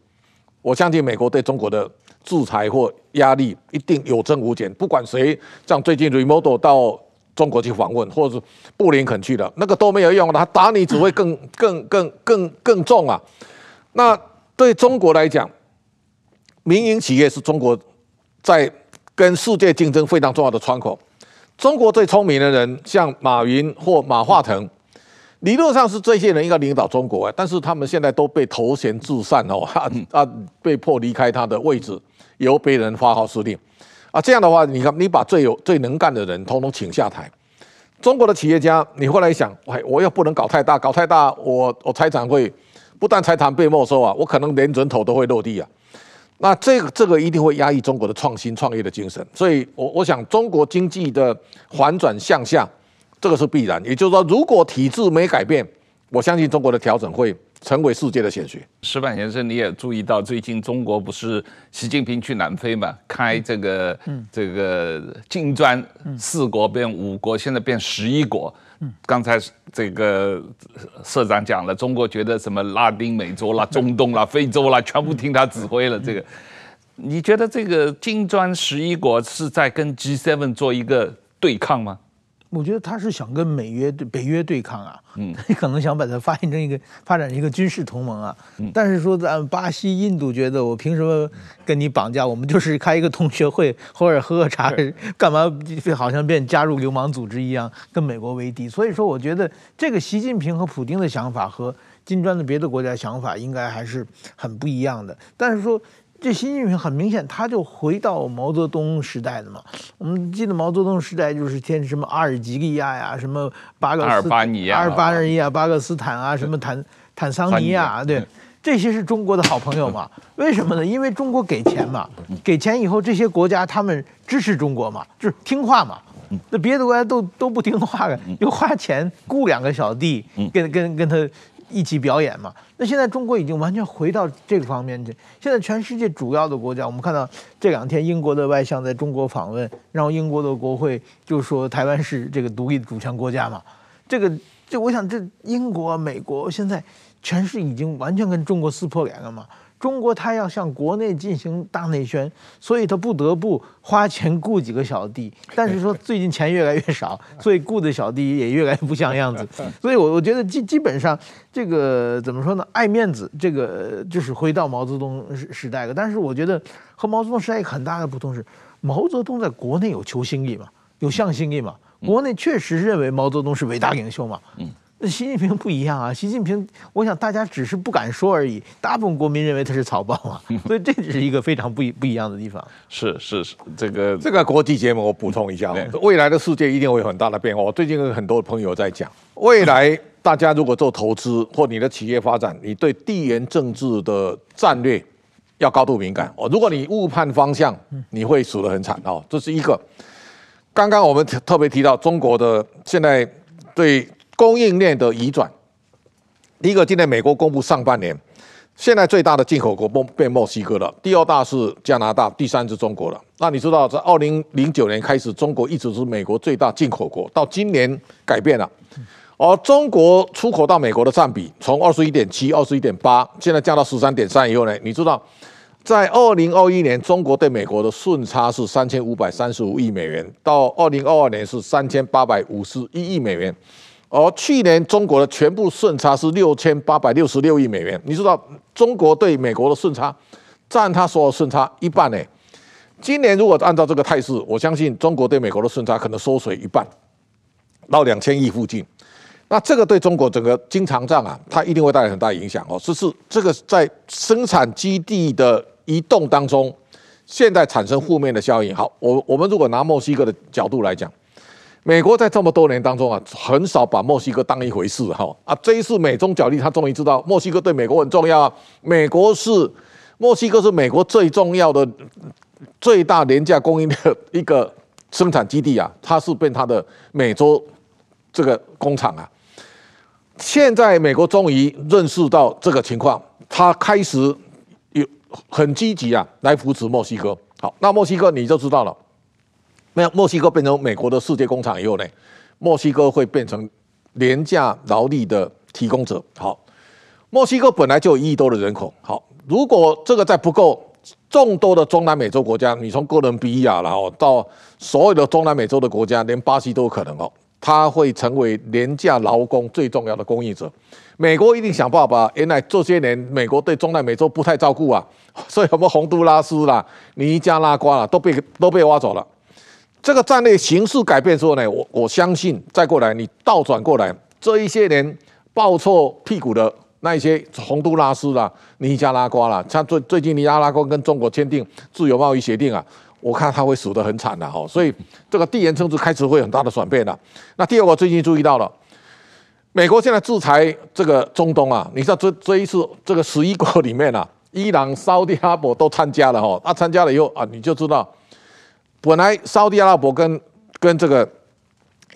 我相信美国对中国的制裁或压力一定有增无减。不管谁，像最近 Raimondo 到。中国去访问，或者是布林肯去的，那个都没有用，他打你只会更 更更更更重啊！那对中国来讲，民营企业是中国在跟世界竞争非常重要的窗口。中国最聪明的人，像马云或马化腾，理论上是这些人应该领导中国，但是他们现在都被投闲置散哦，啊啊，被迫离开他的位置，由别人发号施令。啊，这样的话，你看，你把最有最能干的人统统请下台，中国的企业家，你后来想，哎，我又不能搞太大，搞太大，我我财产会不但财产被没收啊，我可能连人头都会落地啊。那这个这个一定会压抑中国的创新创业的精神，所以我我想，中国经济的反转向下，这个是必然。也就是说，如果体制没改变，我相信中国的调整会。成为世界的显学。石板先生，你也注意到最近中国不是习近平去南非嘛？开这个、嗯、这个金砖四国变五国，现在变十一国。嗯、刚才这个社长讲了，中国觉得什么拉丁美洲啦、中东啦、非洲啦，全部听他指挥了。这个，你觉得这个金砖十一国是在跟 G7 做一个对抗吗？我觉得他是想跟美约对北约对抗啊，嗯，你可能想把它发展成一个发展成一个军事同盟啊，嗯，但是说咱巴西、印度觉得我凭什么跟你绑架？我们就是开一个同学会，偶尔喝喝茶，干嘛好像变加入流氓组织一样，跟美国为敌？所以说，我觉得这个习近平和普京的想法和金砖的别的国家想法应该还是很不一样的，但是说。这习近平很明显，他就回到毛泽东时代的嘛。我们记得毛泽东时代就是天什么阿尔及利亚呀，什么巴尔巴尼亚、阿尔巴尼亚、巴克斯坦啊，什么坦坦桑尼亚，对，这些是中国的好朋友嘛？为什么呢？因为中国给钱嘛，给钱以后，这些国家他们支持中国嘛，就是听话嘛。那别的国家都都不听话的，又花钱雇两个小弟，跟跟跟他。一起表演嘛？那现在中国已经完全回到这个方面去。现在全世界主要的国家，我们看到这两天英国的外相在中国访问，然后英国的国会就说台湾是这个独立的主权国家嘛。这个，这我想，这英国、美国现在全是已经完全跟中国撕破脸了嘛。中国他要向国内进行大内宣，所以他不得不花钱雇几个小弟。但是说最近钱越来越少，所以雇的小弟也越来越不像样子。所以，我我觉得基基本上这个怎么说呢？爱面子，这个就是回到毛泽东时时代了。但是我觉得和毛泽东时代一个很大的不同是，毛泽东在国内有求心力嘛，有向心力嘛，国内确实认为毛泽东是伟大领袖嘛。嗯。那习近平不一样啊！习近平，我想大家只是不敢说而已。大部分国民认为他是草包啊，所以这只是一个非常不一不一样的地方。是是是，这个这个国际节目我补充一下，未来的世界一定会有很大的变化。我最近有很多朋友在讲，未来大家如果做投资或你的企业发展，你对地缘政治的战略要高度敏感哦。如果你误判方向，你会死得很惨哦。这是一个。刚刚我们特别提到中国的现在对供应链的移转。第一个，今年美国公布上半年，现在最大的进口国变墨西哥了，第二大是加拿大，第三是中国了。那你知道，在二零零九年开始，中国一直是美国最大进口国，到今年改变了，而中国出口到美国的占比从二十一点七、二十一点八，现在降到十三点三以后呢，你知道？在二零二一年，中国对美国的顺差是三千五百三十五亿美元，到二零二二年是三千八百五十一亿美元，而去年中国的全部顺差是六千八百六十六亿美元。你知道中国对美国的顺差占它所有顺差一半呢？今年如果按照这个态势，我相信中国对美国的顺差可能缩水一半，到两千亿附近。那这个对中国整个经常账啊，它一定会带来很大影响哦。这是这个在生产基地的。移动当中，现在产生负面的效应。好，我我们如果拿墨西哥的角度来讲，美国在这么多年当中啊，很少把墨西哥当一回事哈啊。这一次美中角力，他终于知道墨西哥对美国很重要啊。美国是墨西哥是美国最重要的、最大廉价供应的一个生产基地啊，它是被它的美洲这个工厂啊。现在美国终于认识到这个情况，他开始有。很积极啊，来扶持墨西哥。好，那墨西哥你就知道了，没有墨西哥变成美国的世界工厂以后呢，墨西哥会变成廉价劳力的提供者。好，墨西哥本来就有一亿多的人口。好，如果这个再不够，众多的中南美洲国家，你从哥伦比亚然后到所有的中南美洲的国家，连巴西都有可能哦，它会成为廉价劳工最重要的供应者。美国一定想办法。原来这些年，美国对中南美洲不太照顾啊，所以什么洪都拉斯啦、尼加拉瓜啦，都被都被挖走了。这个战略形势改变之后呢，我我相信再过来，你倒转过来，这一些年抱臭屁股的那一些洪都拉斯啦、尼加拉瓜啦，像最最近尼加拉瓜跟中国签订自由贸易协定啊，我看他会死得很惨的哈。所以这个地缘政治开始会有很大的转变了。那第二个，最近注意到了。美国现在制裁这个中东啊，你知道这这一次这个十一国里面啊，伊朗、沙特阿拉伯都参加了哈，啊参加了以后啊，你就知道，本来沙特阿拉伯跟跟这个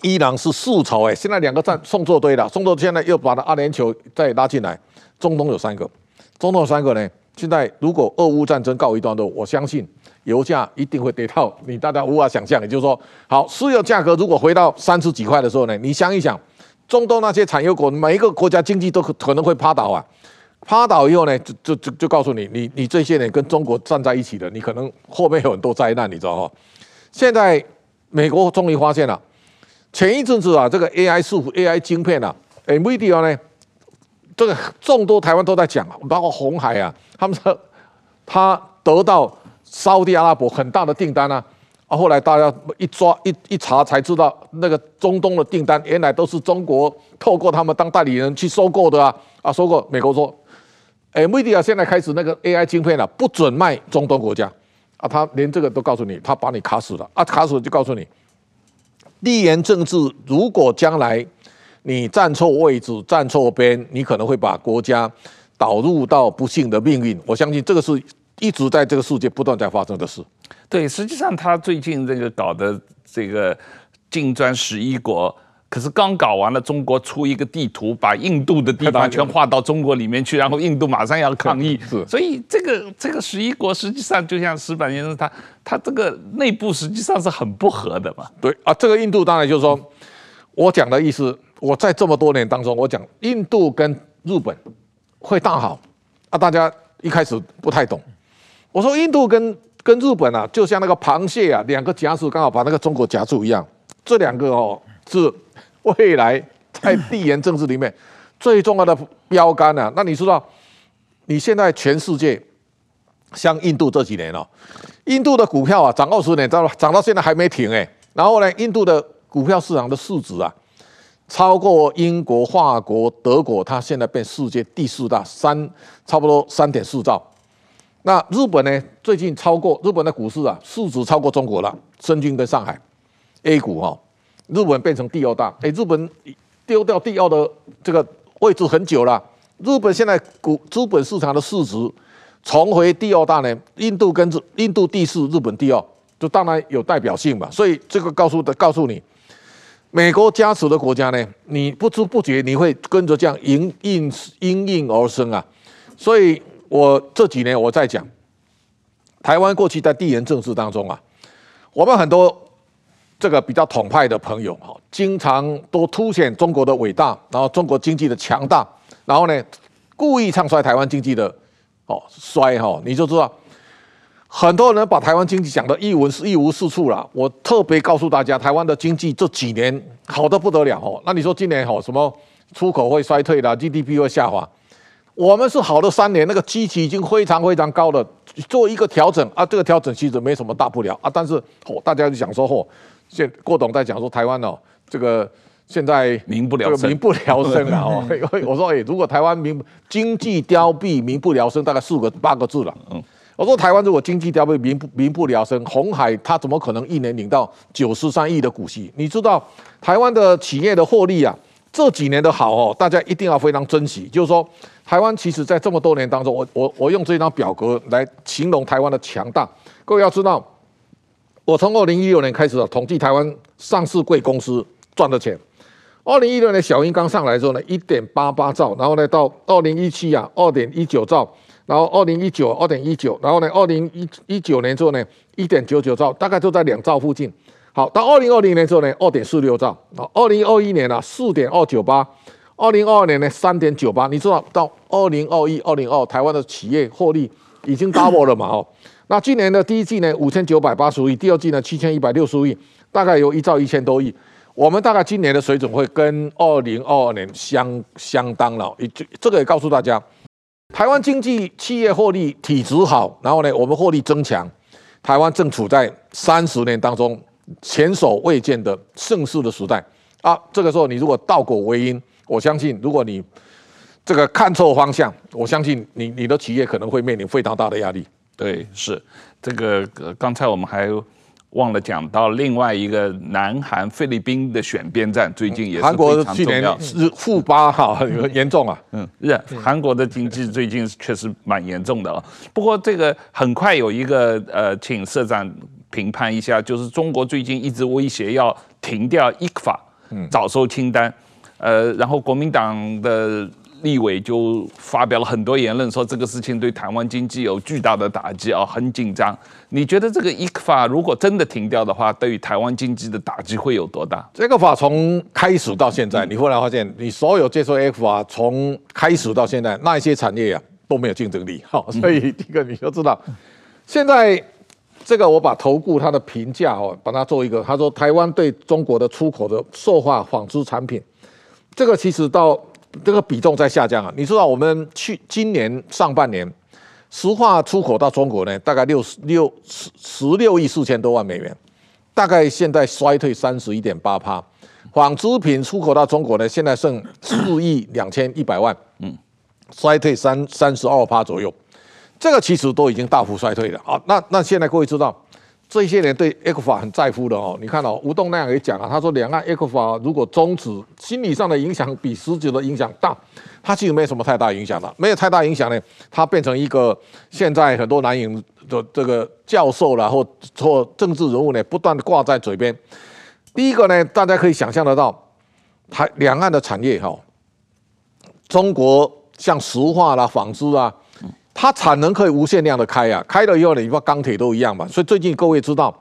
伊朗是世仇哎，现在两个站送错队了，送错现在又把那阿联酋再拉进来，中东有三个，中东有三个呢，现在如果俄乌战争告一段落，我相信油价一定会跌到你大家无法想象，也就是说，好，石油价格如果回到三十几块的时候呢，你想一想。中东那些产油国，每一个国家经济都可可能会趴倒啊！趴倒以后呢，就就就就告诉你，你你这些人跟中国站在一起的，你可能后面有很多灾难，你知道吗？现在美国终于发现了，前一阵子啊，这个 AI 伺服 AI 晶片啊，NVIDIA 呢，这个众多台湾都在讲啊，包括红海啊，他们说他得到沙特阿拉伯很大的订单啊。啊，后来大家一抓一一查才知道，那个中东的订单原来都是中国透过他们当代理人去收购的啊！啊，收购美国说，哎，NVIDIA 现在开始那个 AI 晶片了，不准卖中东国家啊！他连这个都告诉你，他把你卡死了啊！卡死了就告诉你，地缘政治如果将来你站错位置、站错边，你可能会把国家导入到不幸的命运。我相信这个是一直在这个世界不断在发生的事。对，实际上他最近这个搞的这个金砖十一国，可是刚搞完了，中国出一个地图，把印度的地方全划到中国里面去，然后印度马上要抗议，所以这个这个十一国实际上就像石板先生他他这个内部实际上是很不和的嘛。对啊，这个印度当然就是说，我讲的意思，我在这么多年当中，我讲印度跟日本会大好啊，大家一开始不太懂，我说印度跟。跟日本啊，就像那个螃蟹啊，两个夹子刚好把那个中国夹住一样。这两个哦，是未来在地缘政治里面 最重要的标杆啊。那你知道，你现在全世界像印度这几年哦，印度的股票啊涨二十年，涨涨到现在还没停哎。然后呢，印度的股票市场的市值啊，超过英国、法国、德国，它现在变世界第四大，三差不多三点四兆。那日本呢？最近超过日本的股市啊，市值超过中国了。深圳跟上海 A 股哈，日本变成第二大。哎，日本丢掉第二的这个位置很久了。日本现在股资本市场的市值重回第二大呢。印度跟印度第四，日本第二。就当然有代表性嘛。所以这个告诉的告诉你，美国加持的国家呢，你不知不觉你会跟着这样应应应运而生啊。所以我这几年我在讲，台湾过去在地缘政治当中啊，我们很多这个比较统派的朋友哈，经常都凸显中国的伟大，然后中国经济的强大，然后呢，故意唱衰台湾经济的哦衰哈，你就知道。很多人把台湾经济讲得一无一无是处了。我特别告诉大家，台湾的经济这几年好得不得了哦。那你说今年好什么出口会衰退了，GDP 会下滑？我们是好了三年，那个基期已经非常非常高了，做一个调整啊，这个调整其实没什么大不了啊。但是哦，大家就想说哦，现郭董在讲说台湾哦，这个现在民不聊生，民不聊生了 哦。我说哎，如果台湾民经济凋敝，民不聊生，大概四个八个字了。嗯。我说台湾如果经济凋敝，民不民不聊生，红海它怎么可能一年领到九十三亿的股息？你知道台湾的企业的获利啊，这几年的好哦，大家一定要非常珍惜。就是说，台湾其实在这么多年当中，我我我用这张表格来形容台湾的强大。各位要知道，我从二零一六年开始统计台湾上市贵公司赚的钱。二零一六年小英刚上来之后呢，一点八八兆，然后呢到二零一七啊，二点一九兆。然后二零一九二点一九，然后呢，二零一一九年之后呢，一点九九兆，大概就在两兆附近。好，到二零二零年之后呢，二点四六兆。好，二零二一年呢，四点二九八，二零二二年呢，三点九八。你知道到二零二一、二零二，台湾的企业获利已经 double 了嘛？哦，那今年的第一季呢，五千九百八十亿，第二季呢，七千一百六十亿，大概有一兆一千多亿。我们大概今年的水准会跟二零二二年相相当了。也这个也告诉大家。台湾经济企业获利体质好，然后呢，我们获利增强，台湾正处在三十年当中前所未见的盛世的时代啊！这个时候，你如果倒果为因，我相信，如果你这个看错方向，我相信你你的企业可能会面临非常大的压力。对，是这个。刚才我们还。忘了讲到另外一个南韩菲律宾的选边站，最近也是非常重要。韩国去年是负八哈，很严重啊。嗯，是韩国的经济最近确实蛮严重的啊。不过这个很快有一个呃，请社长评判一下，就是中国最近一直威胁要停掉 ECFA，早收清单。呃，然后国民党的。立委就发表了很多言论，说这个事情对台湾经济有巨大的打击啊，很紧张。你觉得这个 ECFA 如果真的停掉的话，对于台湾经济的打击会有多大？这个法从开始到现在，你后来发现，你所有接受 ECFA 从开始到现在，那一些产业啊都没有竞争力。好，所以第一个你就知道，现在这个我把投顾他的评价哦，把它做一个，他说台湾对中国的出口的塑化纺织产品，这个其实到。这个比重在下降啊！你知道我们去今年上半年，石化出口到中国呢，大概六十六十十六亿四千多万美元，大概现在衰退三十一点八趴。纺织品出口到中国呢，现在剩四亿两千一百万，嗯，衰退三三十二趴左右。这个其实都已经大幅衰退了啊！那那现在各位知道。这些人对 ECFA 很在乎的哦，你看哦，吴东那样也讲啊，他说两岸 ECFA 如果终止，心理上的影响比实质的影响大，它其实没有什么太大影响的，没有太大影响呢，它变成一个现在很多南营的这个教授啦，或或政治人物呢，不断的挂在嘴边。第一个呢，大家可以想象得到，台两岸的产业哈，中国像石化啦、纺织啊。它产能可以无限量的开啊，开了以后呢，你说钢铁都一样嘛。所以最近各位知道，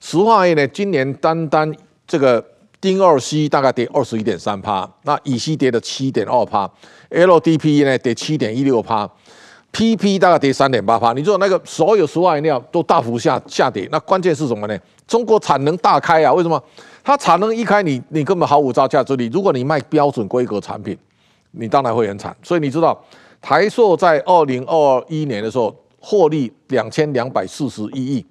石化业呢，今年单单这个丁二烯大概跌二十一点三趴，那乙烯跌了七点二趴，LDP 呢跌七点一六趴，PP 大概跌三点八趴。你说那个所有石化原料都大幅下下跌，那关键是什么呢？中国产能大开啊，为什么？它产能一开你，你你根本毫无招架之力。如果你卖标准规格产品，你当然会很惨。所以你知道。台塑在二零二一年的时候获利两千两百四十一亿，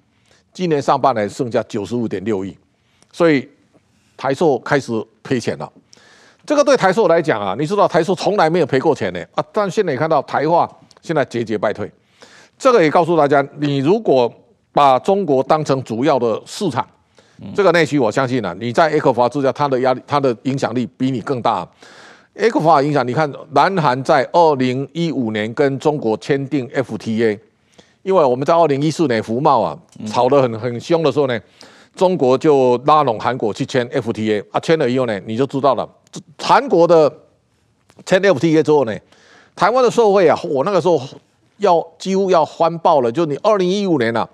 今年上半年剩下九十五点六亿，所以台塑开始赔钱了。这个对台塑来讲啊，你知道台塑从来没有赔过钱呢啊，但现在你看到台化现在节节败退，这个也告诉大家，你如果把中国当成主要的市场，这个内需我相信呢、啊，你在 ECFA 之下，它的压力、它的影响力比你更大。ECFA 影响，你看，南韩在二零一五年跟中国签订 FTA，因为我们在二零一四年服贸啊吵得很很凶的时候呢，中国就拉拢韩国去签 FTA 啊，签了以后呢，你就知道了，韩国的签 FTA 之后呢，台湾的社会啊，我那个时候要几乎要欢爆了，就你二零一五年啊，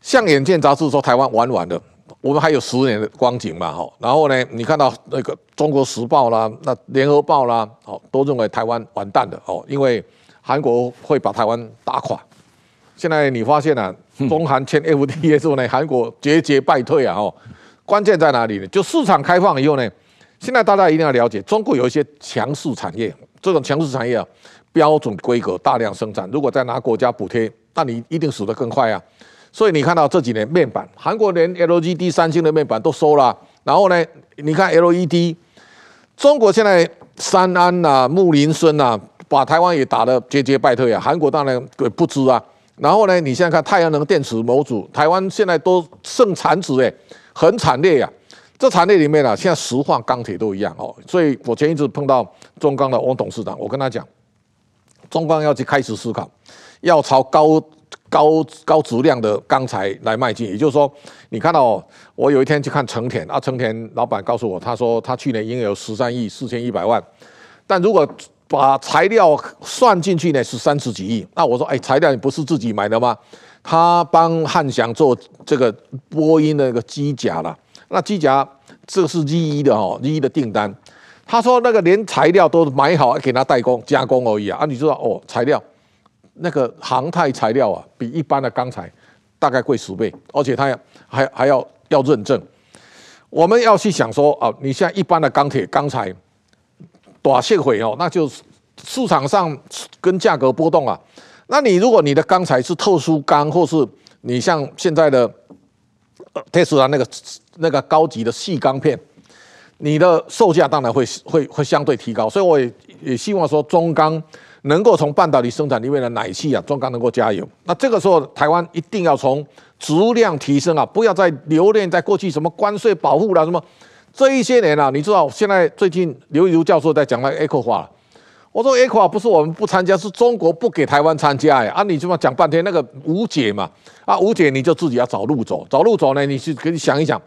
像《眼见》杂志说台湾玩完了。我们还有十年的光景嘛，哈，然后呢，你看到那个《中国时报》啦，那《联合报》啦，哦，都认为台湾完蛋了，哦，因为韩国会把台湾打垮。现在你发现啊，中韩签 FTA 之后呢，韩国节节败退啊，哦，关键在哪里呢？就市场开放以后呢，现在大家一定要了解，中国有一些强势产业，这种强势产业啊，标准规格大量生产，如果再拿国家补贴，那你一定死得更快啊。所以你看到这几年面板，韩国连 LGD 三星的面板都收了，然后呢，你看 LED，中国现在三安呐、啊、木林森呐、啊，把台湾也打得节节败退啊。韩国当然也不知啊。然后呢，你现在看太阳能电池模组，台湾现在都剩产值诶，很惨烈呀、啊。这产业里面啊，现在石化、钢铁都一样哦。所以我前一次碰到中钢的汪董事长，我跟他讲，中钢要去开始思考，要朝高。高高质量的钢材来迈进，也就是说，你看到我有一天去看成田啊，成田老板告诉我，他说他去年营业有十三亿四千一百万，但如果把材料算进去呢，是三十几亿。那我说，哎，材料你不是自己买的吗？他帮汉翔做这个波音的那个机甲了，那机甲这是 G 一的哦，G 一的订单。他说那个连材料都买好，给他代工加工而已啊，啊，你知道哦，材料。那个航太材料啊，比一般的钢材大概贵十倍，而且它还还要要认证。我们要去想说啊，你像一般的钢铁钢材，短线会哦，那就是市场上跟价格波动啊。那你如果你的钢材是特殊钢，或是你像现在的特斯拉那个那个高级的细钢片，你的售价当然会会会相对提高。所以我也也希望说中钢。能够从半导体生产里面的奶气啊，中钢能够加油。那这个时候，台湾一定要从质量提升啊，不要再留恋在过去什么关税保护啦，什么这一些年啊，你知道现在最近刘以儒教授在讲那个 ECFA，我说 ECFA 不是我们不参加，是中国不给台湾参加呀。啊，你这么讲半天，那个无解嘛。啊，无解你就自己要找路走，找路走呢，你去可以想一想，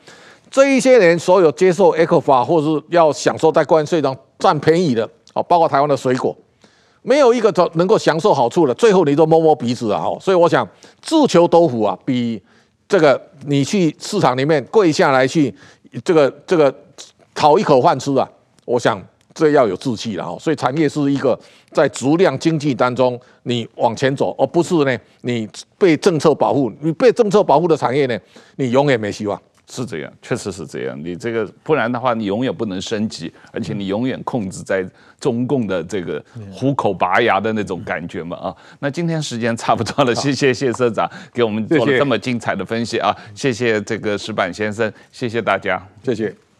这一些年所有接受 ECFA 或是要享受在关税上占便宜的啊，包括台湾的水果。没有一个能够享受好处的，最后你都摸摸鼻子啊！所以我想自求多福啊，比这个你去市场里面跪下来去这个这个讨一口饭吃啊，我想这要有志气了哈。所以产业是一个在足量经济当中你往前走，而不是呢你被政策保护，你被政策保护的产业呢，你永远没希望。是这样，确实是这样。你这个不然的话，你永远不能升级，而且你永远控制在中共的这个虎口拔牙的那种感觉嘛啊。那今天时间差不多了，谢谢谢社长给我们做了这么精彩的分析啊，谢谢这个石板先生，谢谢大家，谢谢。